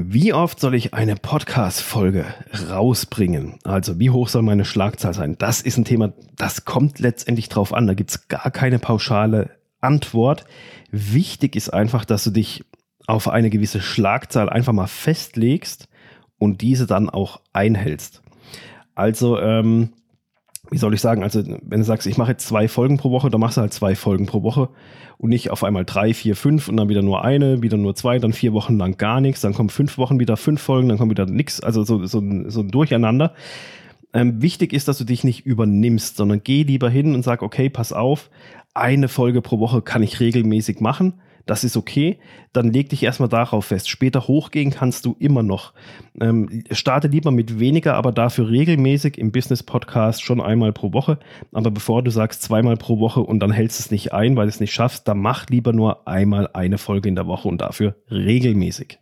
Wie oft soll ich eine Podcast-Folge rausbringen? Also, wie hoch soll meine Schlagzahl sein? Das ist ein Thema, das kommt letztendlich drauf an. Da gibt es gar keine pauschale Antwort. Wichtig ist einfach, dass du dich auf eine gewisse Schlagzahl einfach mal festlegst und diese dann auch einhältst. Also, ähm, wie soll ich sagen, also wenn du sagst, ich mache jetzt zwei Folgen pro Woche, dann machst du halt zwei Folgen pro Woche und nicht auf einmal drei, vier, fünf und dann wieder nur eine, wieder nur zwei, dann vier Wochen lang gar nichts, dann kommen fünf Wochen wieder fünf Folgen, dann kommt wieder nichts, also so, so, so ein Durcheinander. Ähm, wichtig ist, dass du dich nicht übernimmst, sondern geh lieber hin und sag, okay, pass auf, eine Folge pro Woche kann ich regelmäßig machen das ist okay, dann leg dich erstmal darauf fest. Später hochgehen kannst du immer noch. Ähm, starte lieber mit weniger, aber dafür regelmäßig im Business-Podcast schon einmal pro Woche. Aber bevor du sagst zweimal pro Woche und dann hältst es nicht ein, weil du es nicht schaffst, dann mach lieber nur einmal eine Folge in der Woche und dafür regelmäßig.